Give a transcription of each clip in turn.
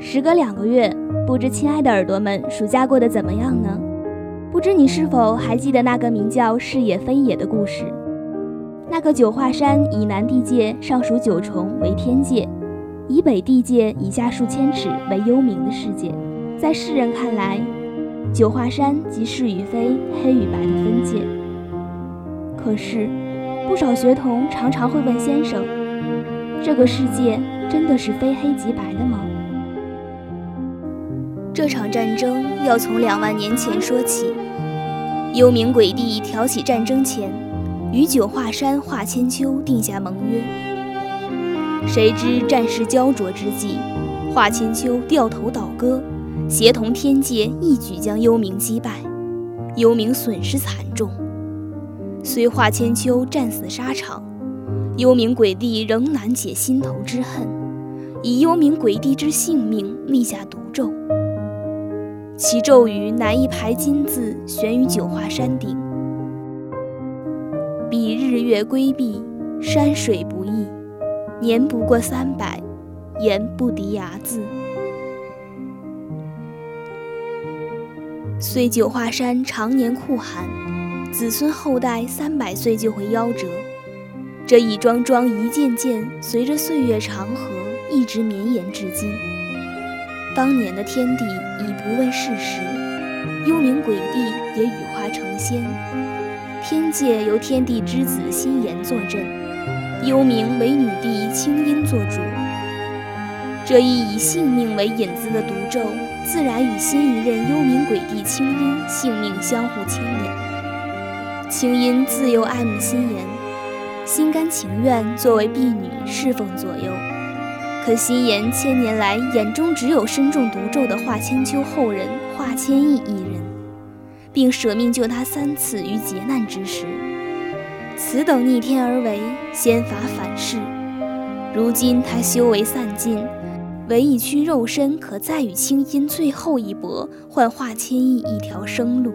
时隔两个月，不知亲爱的耳朵们暑假过得怎么样呢？不知你是否还记得那个名叫视野飞野的故事？那个九华山以南地界尚属九重为天界，以北地界以下数千尺为幽冥的世界。在世人看来，九华山即是与非、黑与白的分界。可是，不少学童常常会问先生：这个世界？真的是非黑即白的吗？这场战争要从两万年前说起。幽冥鬼帝挑起战争前，与九华山华千秋定下盟约。谁知战事焦灼之际，华千秋掉头倒戈，协同天界一举将幽冥击败，幽冥损失惨重。虽华千秋战死沙场，幽冥鬼帝仍难解心头之恨。以幽冥鬼帝之性命立下毒咒，其咒语乃一排金字悬于九华山顶：“彼日月归避，山水不易，年不过三百，言不敌牙字。”虽九华山常年酷寒，子孙后代三百岁就会夭折，这一桩桩一件件，随着岁月长河。一直绵延至今。当年的天帝已不问世时，幽冥鬼帝也羽化成仙。天界由天帝之子心炎坐镇，幽冥为女帝清音做主。这一以性命为引子的毒咒，自然与新一任幽冥鬼帝清音性命相互牵连。清音自幼爱慕心炎，心甘情愿作为婢女侍奉左右。可心妍千年来眼中只有身中毒咒的华千秋后人华千亿一人，并舍命救他三次于劫难之时。此等逆天而为，仙法反噬。如今他修为散尽，唯一躯肉身可再与青音最后一搏，换华千亿一条生路。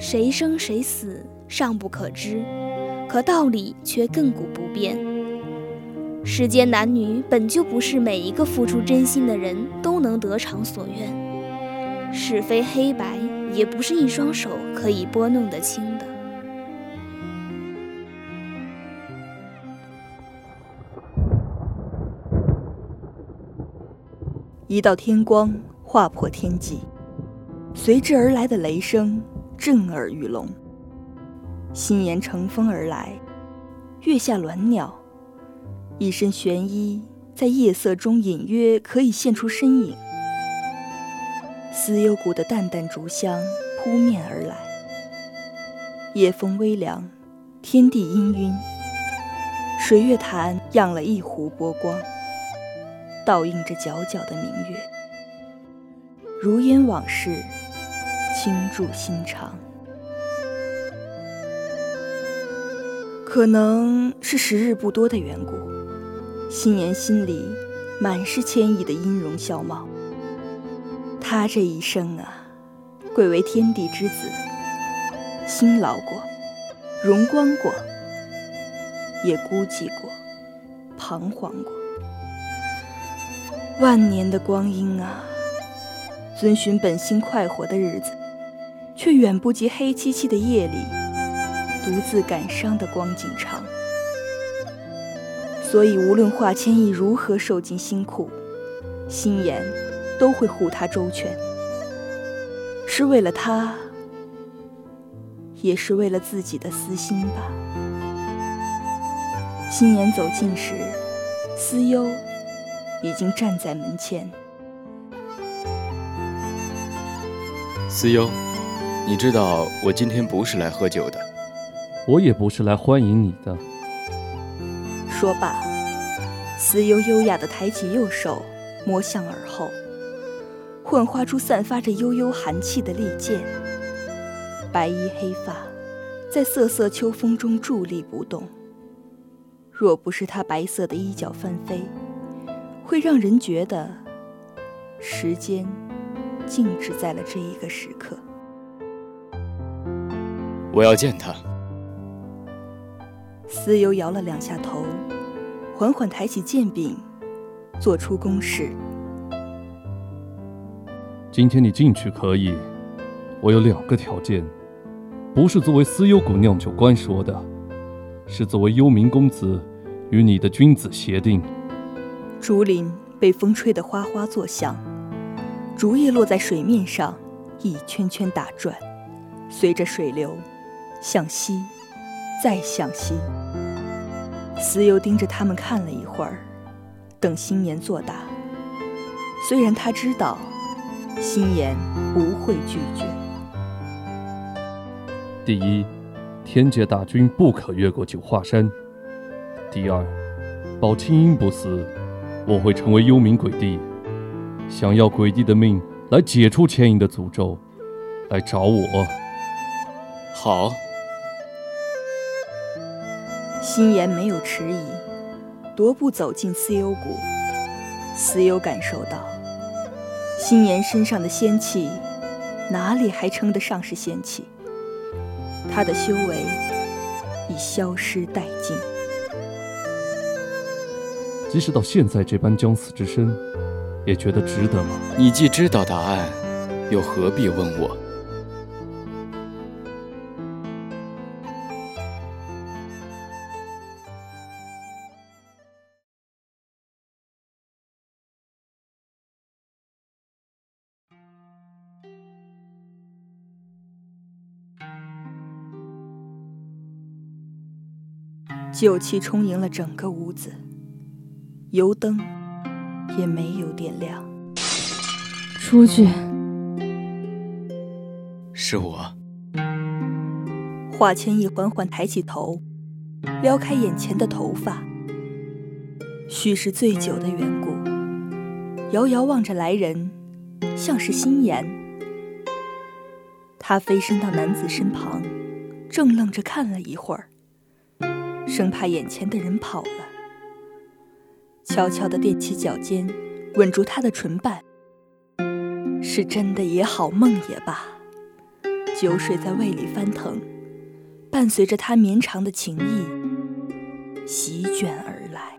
谁生谁死尚不可知，可道理却亘古不变。世间男女本就不是每一个付出真心的人都能得偿所愿，是非黑白也不是一双手可以拨弄得清的。一道天光划破天际，随之而来的雷声震耳欲聋。心言乘风而来，月下鸾鸟。一身玄衣，在夜色中隐约可以现出身影。思幽谷的淡淡竹香扑面而来，夜风微凉，天地氤氲，水月潭漾了一湖波光，倒映着皎皎的明月，如烟往事，倾注心肠。可能是时日不多的缘故。心妍心里满是歉意的音容笑貌。他这一生啊，贵为天地之子，辛劳过，荣光过，也孤寂过，彷徨过。万年的光阴啊，遵循本心快活的日子，却远不及黑漆漆的夜里独自感伤的光景长。所以，无论华千亿如何受尽辛苦，心妍都会护他周全，是为了他，也是为了自己的私心吧。心妍走近时，思悠已经站在门前。思悠，你知道我今天不是来喝酒的，我也不是来欢迎你的。说罢，思悠优雅地抬起右手，摸向耳后，幻化出散发着悠悠寒气的利剑。白衣黑发，在瑟瑟秋风中伫立不动。若不是他白色的衣角翻飞，会让人觉得时间。静止在了这一个时刻。我要见他。思悠摇了两下头，缓缓抬起剑柄，做出攻势。今天你进去可以，我有两个条件，不是作为思幽谷酿酒官说的，是作为幽冥公子与你的君子协定。竹林被风吹得哗哗作响。竹叶落在水面上，一圈圈打转，随着水流向西，再向西。思悠盯着他们看了一会儿，等心妍作答。虽然他知道心妍不会拒绝。第一，天界大军不可越过九华山。第二，保清音不死，我会成为幽冥鬼帝。想要鬼帝的命来解除牵引的诅咒，来找我。好。心妍没有迟疑，踱步走进思幽谷。思幽感受到，心妍身上的仙气，哪里还称得上是仙气？他的修为已消失殆尽。即使到现在这般将死之身。也觉得值得吗？你既知道答案，又何必问我？酒气充盈了整个屋子，油灯。也没有点亮。出去。是我。华千意缓缓抬起头，撩开眼前的头发。许是醉酒的缘故，遥遥望着来人，像是心妍。他飞身到男子身旁，怔愣着看了一会儿，生怕眼前的人跑了。悄悄地踮起脚尖，吻住他的唇瓣。是真的也好，梦也罢，酒水在胃里翻腾，伴随着他绵长的情意，席卷而来。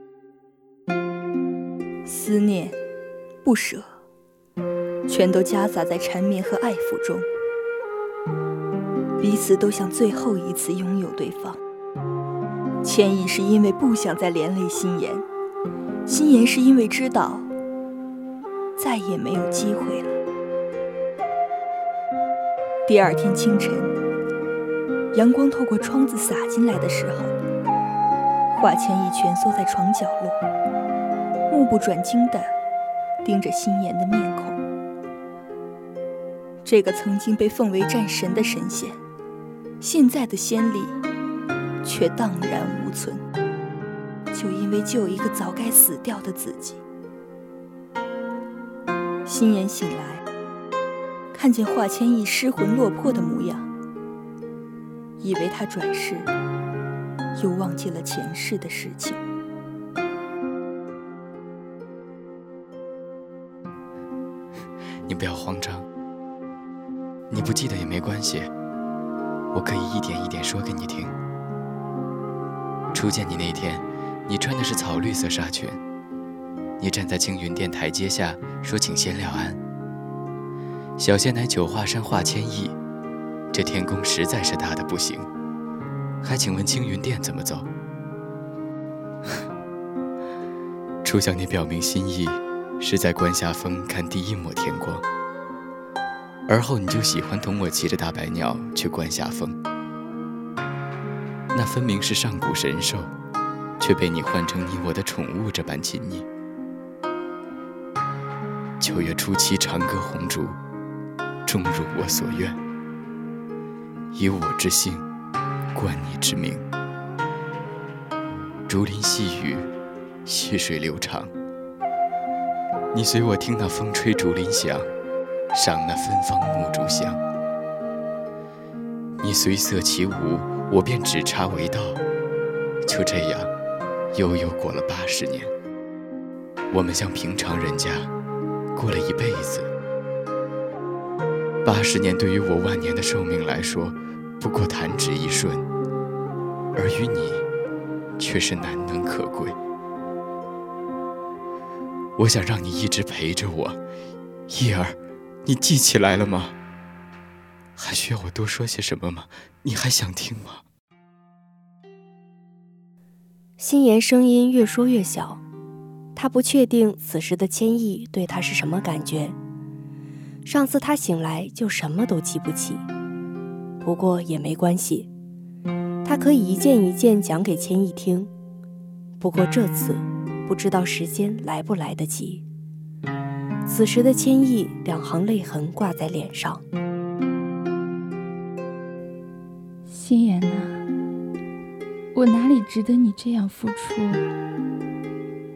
思念、不舍，全都夹杂在缠绵和爱抚中。彼此都想最后一次拥有对方。千亿是因为不想再连累心妍。心妍是因为知道再也没有机会了。第二天清晨，阳光透过窗子洒进来的时候，华千一蜷缩在床角落，目不转睛地盯着心妍的面孔。这个曾经被奉为战神的神仙，现在的仙力却荡然无存。就因为救一个早该死掉的自己，心妍醒来，看见华千意失魂落魄的模样，以为他转世，又忘记了前世的事情。你不要慌张，你不记得也没关系，我可以一点一点说给你听。初见你那天。你穿的是草绿色纱裙，你站在青云殿台阶下说：“请仙料安。”小仙乃九华山华千意，这天宫实在是大的不行，还请问青云殿怎么走？初向你表明心意，是在观下峰看第一抹天光，而后你就喜欢同我骑着大白鸟去观下峰。那分明是上古神兽，却被你换成你我的宠物这般亲昵。九月初七，长歌红烛，终如我所愿，以我之姓，冠你之名。竹林细雨，溪水流长。你随我听那风吹竹林响，赏那芬芳木竹香。你随色起舞，我便指茶为道。就这样，悠悠过了八十年，我们像平常人家过了一辈子。八十年对于我万年的寿命来说，不过弹指一瞬，而于你，却是难能可贵。我想让你一直陪着我，叶儿，你记起来了吗？还需要我多说些什么吗？你还想听吗？心言声音越说越小，他不确定此时的千亿对他是什么感觉。上次他醒来就什么都记不起，不过也没关系，他可以一件一件讲给千亿听。不过这次。不知道时间来不来得及。此时的千亿，两行泪痕挂在脸上。心言呐，我哪里值得你这样付出？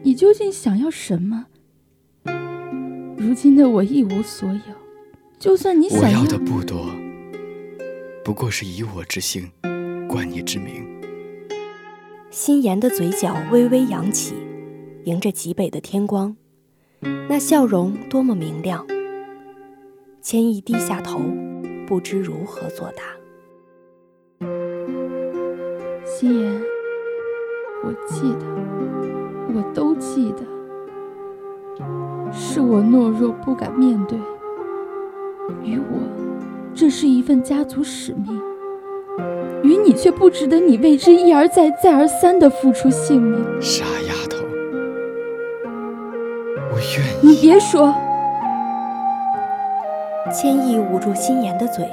你究竟想要什么？如今的我一无所有，就算你想要的不多，不过是以我之姓，冠你之名。心言的嘴角微微扬起。迎着极北的天光，那笑容多么明亮。千亿低下头，不知如何作答。心言，我记得，我都记得，是我懦弱不敢面对。于我，这是一份家族使命；于你，却不值得你为之一而再、再而三的付出性命。傻丫头。我愿意你别说。千亿捂住心妍的嘴，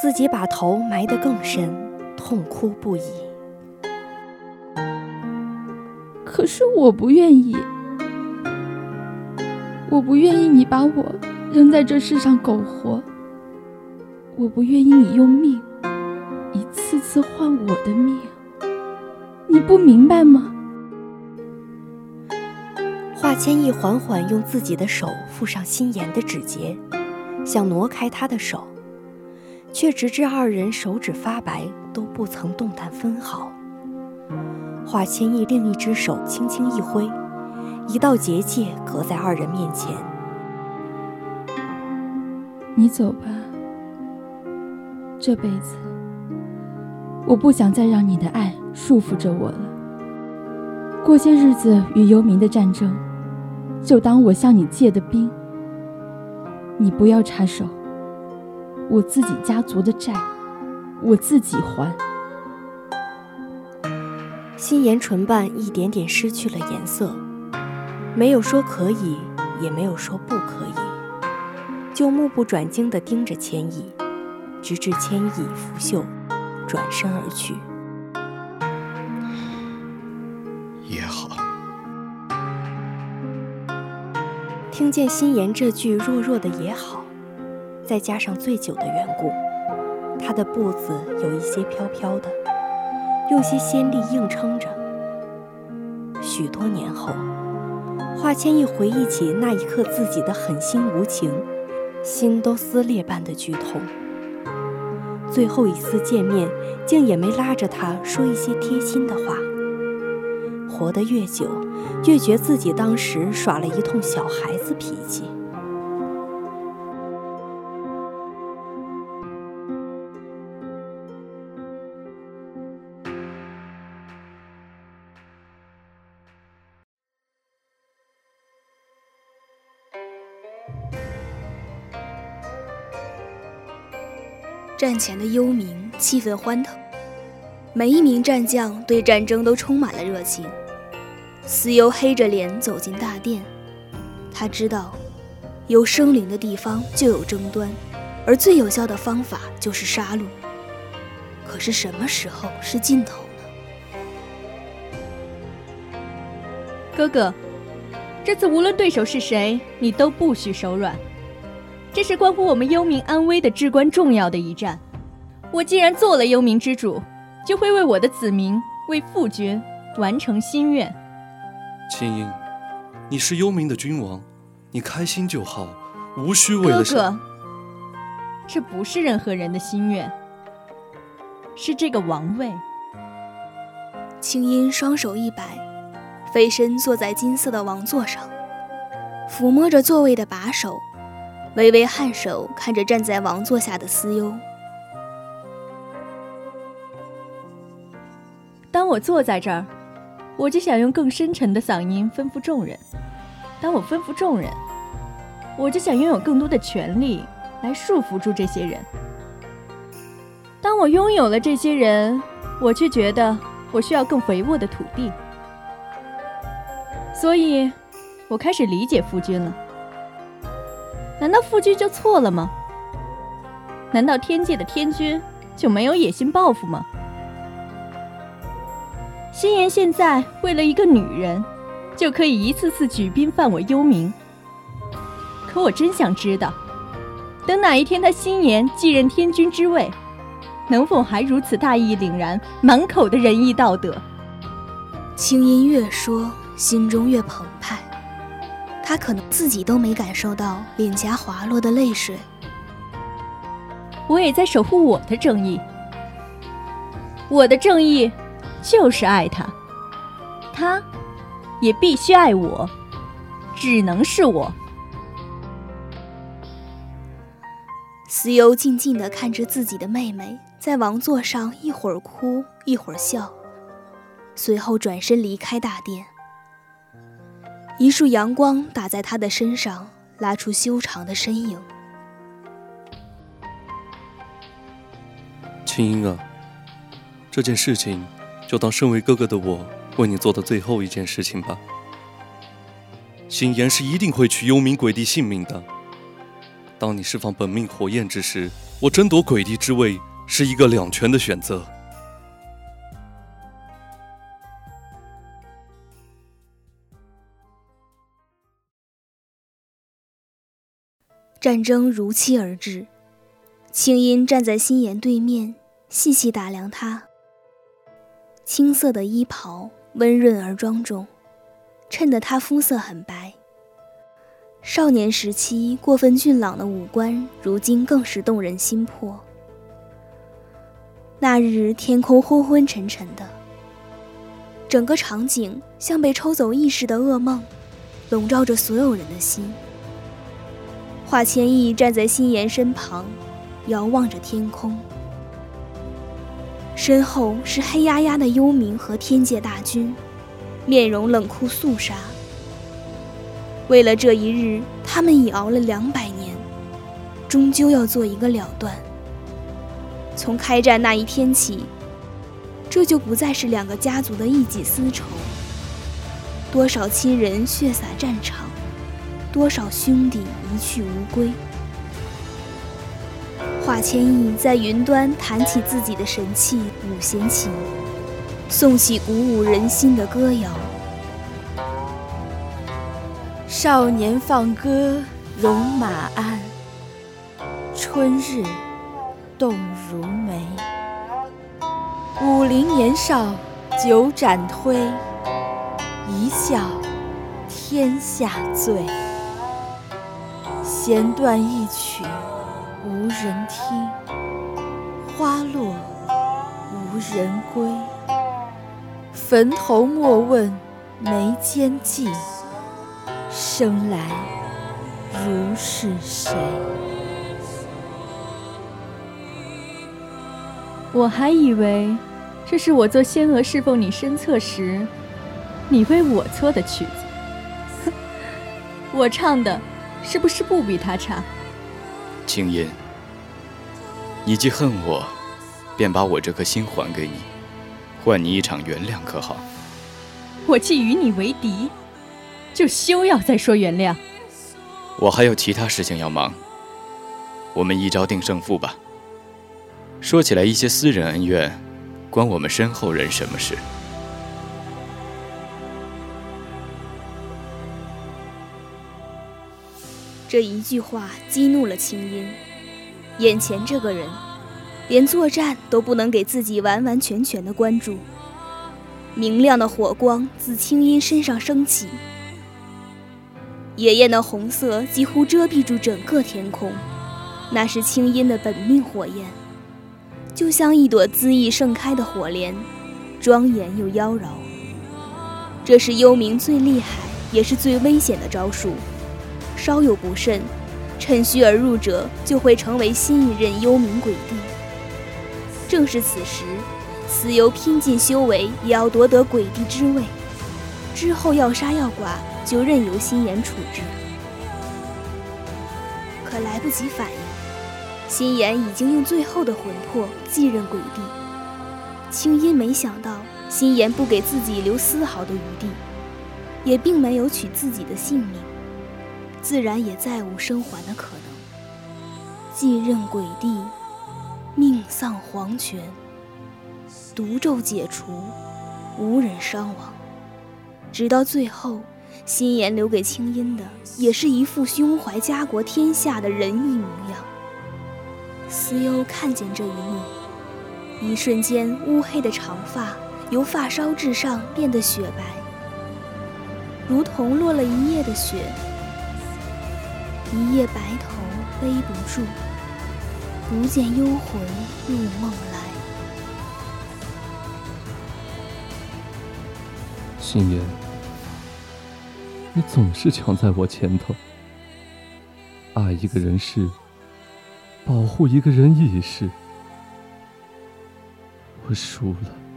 自己把头埋得更深，痛哭不已。可是我不愿意，我不愿意你把我扔在这世上苟活，我不愿意你用命一次次换我的命，你不明白吗？华千意缓缓用自己的手附上心妍的指节，想挪开他的手，却直至二人手指发白都不曾动弹分毫。华千亿另一只手轻轻一挥，一道结界隔在二人面前。你走吧，这辈子我不想再让你的爱束缚着我了。过些日子与幽冥的战争。就当我向你借的兵，你不要插手。我自己家族的债，我自己还。心妍唇瓣一点点失去了颜色，没有说可以，也没有说不可以，就目不转睛地盯着千亿，直至千亿拂袖，转身而去。也好听见心言这句弱弱的也好，再加上醉酒的缘故，他的步子有一些飘飘的，用些仙力硬撑着。许多年后，华千一回忆起那一刻自己的狠心无情，心都撕裂般的剧痛。最后一次见面，竟也没拉着他说一些贴心的话。活得越久，越觉自己当时耍了一通小孩子脾气。战前的幽冥气氛欢腾，每一名战将对战争都充满了热情。思悠黑着脸走进大殿，他知道，有生灵的地方就有争端，而最有效的方法就是杀戮。可是什么时候是尽头呢？哥哥，这次无论对手是谁，你都不许手软。这是关乎我们幽冥安危的至关重要的一战。我既然做了幽冥之主，就会为我的子民，为父爵完成心愿。青音，你是幽冥的君王，你开心就好，无需为了哥哥，这不是任何人的心愿，是这个王位。青音双手一摆，飞身坐在金色的王座上，抚摸着座位的把手，微微颔首，看着站在王座下的思忧。当我坐在这儿。我就想用更深沉的嗓音吩咐众人。当我吩咐众人，我就想拥有更多的权利来束缚住这些人。当我拥有了这些人，我却觉得我需要更肥沃的土地。所以，我开始理解夫君了。难道夫君就错了吗？难道天界的天君就没有野心抱负吗？心妍现在为了一个女人，就可以一次次举兵犯我幽冥。可我真想知道，等哪一天他心妍继任天君之位，能否还如此大义凛然，满口的仁义道德？青音越说，心中越澎湃。他可能自己都没感受到脸颊滑落的泪水。我也在守护我的正义，我的正义。就是爱他，他也必须爱我，只能是我。思悠静静地看着自己的妹妹在王座上，一会儿哭，一会儿笑，随后转身离开大殿。一束阳光打在他的身上，拉出修长的身影。青音啊，这件事情。就当身为哥哥的我为你做的最后一件事情吧。心妍是一定会取幽冥鬼帝性命的。当你释放本命火焰之时，我争夺鬼帝之位是一个两全的选择。战争如期而至，青音站在心妍对面，细细打量他。青色的衣袍温润而庄重，衬得她肤色很白。少年时期过分俊朗的五官，如今更是动人心魄。那日天空昏昏沉沉的，整个场景像被抽走意识的噩梦，笼罩着所有人的心。华千亿站在心妍身旁，遥望着天空。身后是黑压压的幽冥和天界大军，面容冷酷肃杀。为了这一日，他们已熬了两百年，终究要做一个了断。从开战那一天起，这就不再是两个家族的一己私仇。多少亲人血洒战场，多少兄弟一去无归。华千亿在云端弹起自己的神器五弦琴，诵起鼓舞人心的歌谣。少年放歌戎马鞍，春日动如梅。五陵年少九盏推，一笑天下醉。弦断一曲。无人听，花落无人归。坟头莫问眉间计，生来如是谁？我还以为这是我做仙娥侍奉你身侧时，你为我搓的曲子。我唱的是不是不比他差？青音，你既恨我，便把我这颗心还给你，换你一场原谅，可好？我既与你为敌，就休要再说原谅。我还有其他事情要忙，我们一招定胜负吧。说起来，一些私人恩怨，关我们身后人什么事？这一句话激怒了青音。眼前这个人，连作战都不能给自己完完全全的关注。明亮的火光自青音身上升起，野焰的红色几乎遮蔽住整个天空。那是青音的本命火焰，就像一朵恣意盛开的火莲，庄严又妖娆。这是幽冥最厉害也是最危险的招数。稍有不慎，趁虚而入者就会成为新一任幽冥鬼帝。正是此时，死由拼尽修为也要夺得鬼帝之位，之后要杀要剐就任由心妍处置。可来不及反应，心妍已经用最后的魂魄继任鬼帝。青音没想到心妍不给自己留丝毫的余地，也并没有取自己的性命。自然也再无生还的可能。继任鬼帝，命丧黄泉，毒咒解除，无人伤亡。直到最后，心妍留给青音的，也是一副胸怀家国天下的仁义模样。思幽看见这一幕，一瞬间，乌黑的长发由发梢至上变得雪白，如同落了一夜的雪。一夜白头悲不住，不见幽魂入梦来。心妍，你总是抢在我前头。爱一个人是，保护一个人亦是。我输了。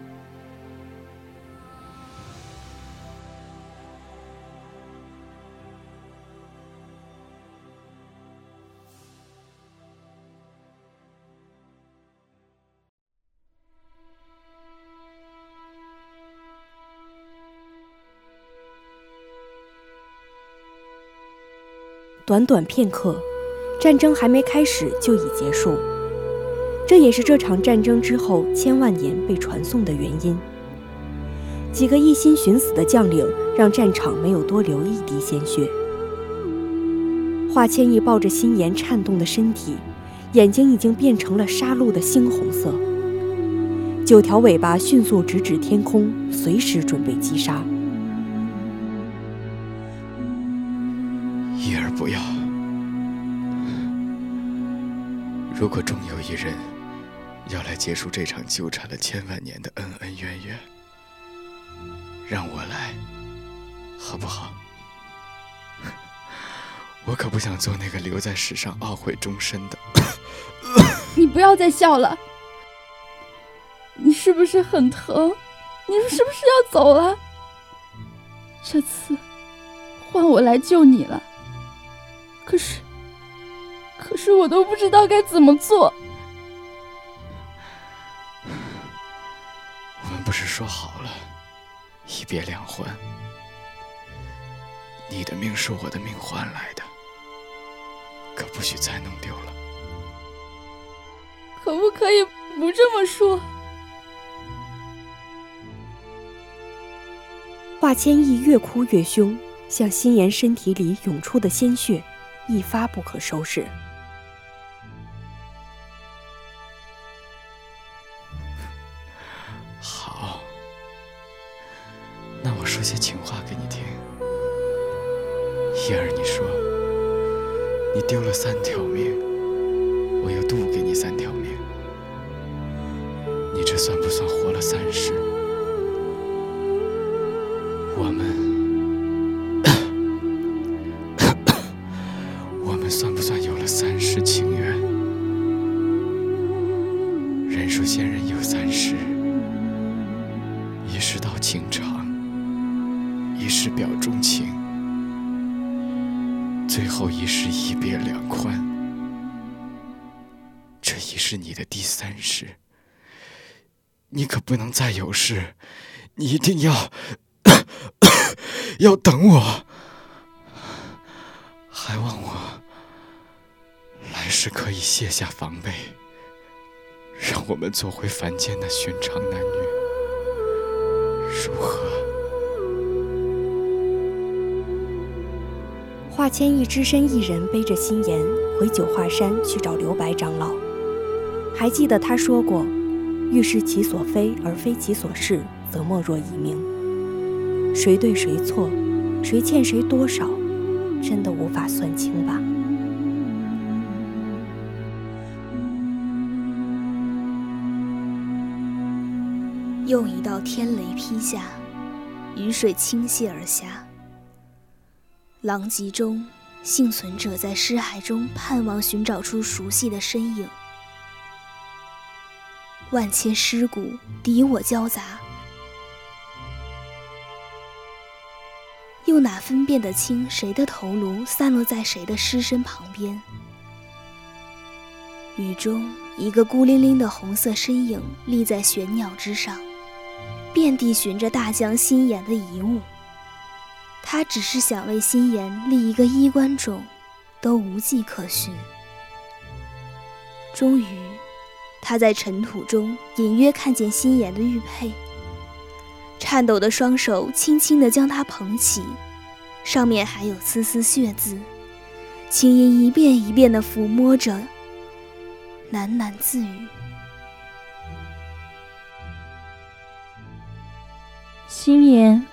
短短片刻，战争还没开始就已结束。这也是这场战争之后千万年被传送的原因。几个一心寻死的将领，让战场没有多流一滴鲜血。华千亿抱着心妍颤动的身体，眼睛已经变成了杀戮的猩红色。九条尾巴迅速直指天空，随时准备击杀。不要！如果终有一人要来结束这场纠缠了千万年的恩恩怨怨，让我来，好不好？我可不想做那个留在史上懊悔终身的。你不要再笑了！你是不是很疼？你是不是要走了？这次换我来救你了。可是，可是我都不知道该怎么做。我们不是说好了，一别两宽？你的命是我的命换来的，可不许再弄丢了。可不可以不这么说？华千亿越哭越凶，向心妍身体里涌出的鲜血。一发不可收拾。算不算有了三世情缘？人说仙人有三世：一世道情长，一世表钟情，最后一世一别两宽。这已是你的第三世，你可不能再有事，你一定要要等我，还望我。是可以卸下防备，让我们做回凡间那寻常男女，如何？华千义只身一人背着心言回九华山去找刘白长老。还记得他说过：“欲是其所非而非其所是，则莫若以明。”谁对谁错，谁欠谁多少，真的无法算清吧？又一道天雷劈下，雨水倾泻而下。狼藉中，幸存者在尸骸中盼望寻找出熟悉的身影。万千尸骨，敌我交杂，又哪分辨得清谁的头颅散落在谁的尸身旁边？雨中，一个孤零零的红色身影立在悬鸟之上，遍地寻着大将心妍的遗物。他只是想为心妍立一个衣冠冢，都无迹可寻。终于，他在尘土中隐约看见心妍的玉佩，颤抖的双手轻轻地将它捧起，上面还有丝丝血渍。青音一遍一遍地抚摸着，喃喃自语：“心妍。”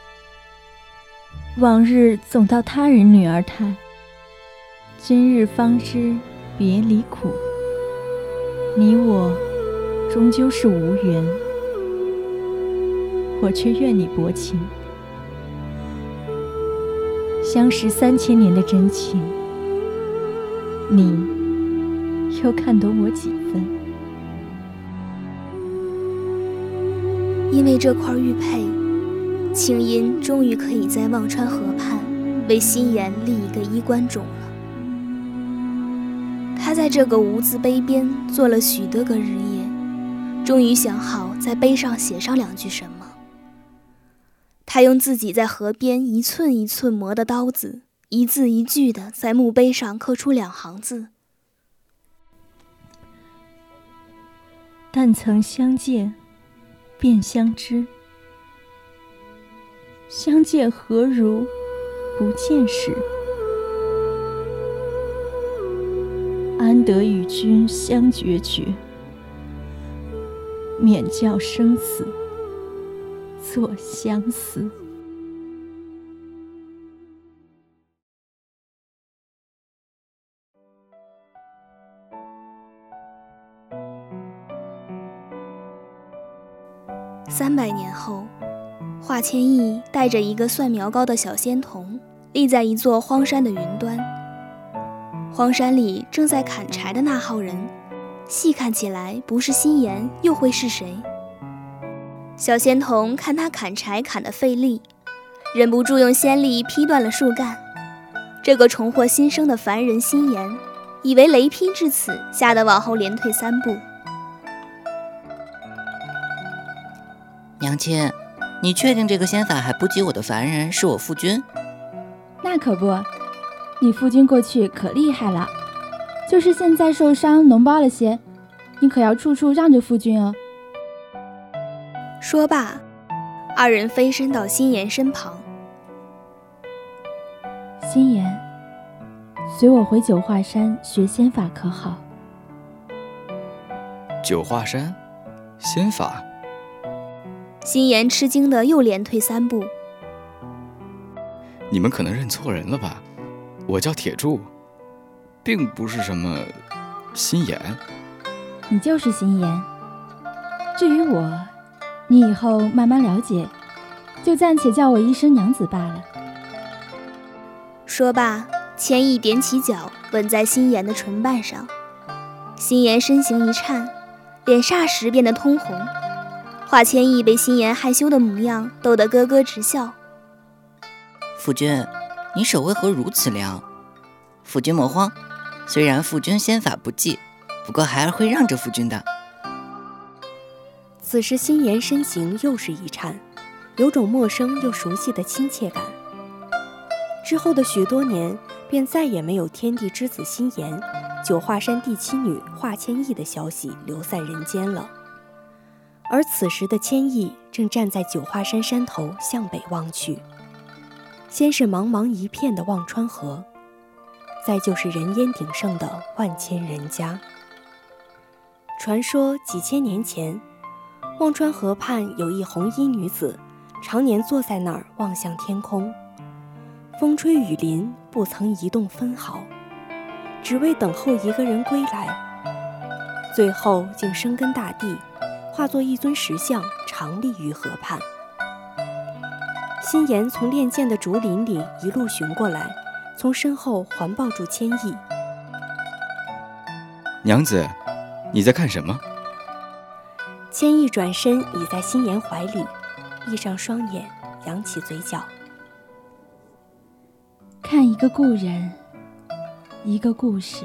往日总道他人女儿态，今日方知别离苦。你我终究是无缘，我却愿你薄情。相识三千年的真情，你又看懂我几分？因为这块玉佩。青音终于可以在忘川河畔为心妍立一个衣冠冢了。他在这个无字碑边坐了许多个日夜，终于想好在碑上写上两句什么。他用自己在河边一寸一寸磨的刀子，一字一句的在墓碑上刻出两行字：“但曾相见，便相知。”相见何如不见时？安得与君相决绝？免教生死作相思。三百年后。华千亿带着一个蒜苗高的小仙童，立在一座荒山的云端。荒山里正在砍柴的那号人，细看起来不是心言，又会是谁？小仙童看他砍柴砍得费力，忍不住用仙力劈断了树干。这个重获新生的凡人心言，以为雷劈至此，吓得往后连退三步。娘亲。你确定这个仙法还不及我的凡人是我夫君？那可不，你夫君过去可厉害了，就是现在受伤脓包了些，你可要处处让着夫君哦。说罢，二人飞身到心妍身旁。心妍，随我回九华山学仙法可好？九华山，仙法。心妍吃惊的又连退三步。你们可能认错人了吧？我叫铁柱，并不是什么心妍。你就是心妍。至于我，你以后慢慢了解，就暂且叫我一声娘子罢了。说罢，千亿踮起脚吻在心妍的唇瓣上，心妍身形一颤，脸霎时变得通红。华千意被心妍害羞的模样逗得咯咯直笑。夫君，你手为何如此凉？夫君莫慌，虽然夫君仙法不济，不过孩儿会让着夫君的。此时心妍身形又是一颤，有种陌生又熟悉的亲切感。之后的许多年，便再也没有天地之子心妍九华山第七女华千亿的消息流散人间了。而此时的千亿正站在九华山山头向北望去，先是茫茫一片的忘川河，再就是人烟鼎盛的万千人家。传说几千年前，忘川河畔有一红衣女子，常年坐在那儿望向天空，风吹雨淋不曾移动分毫，只为等候一个人归来，最后竟生根大地。化作一尊石像，长立于河畔。心妍从练剑的竹林里一路寻过来，从身后环抱住千亿。娘子，你在看什么？千亿转身倚在心妍怀里，闭上双眼，扬起嘴角，看一个故人，一个故事。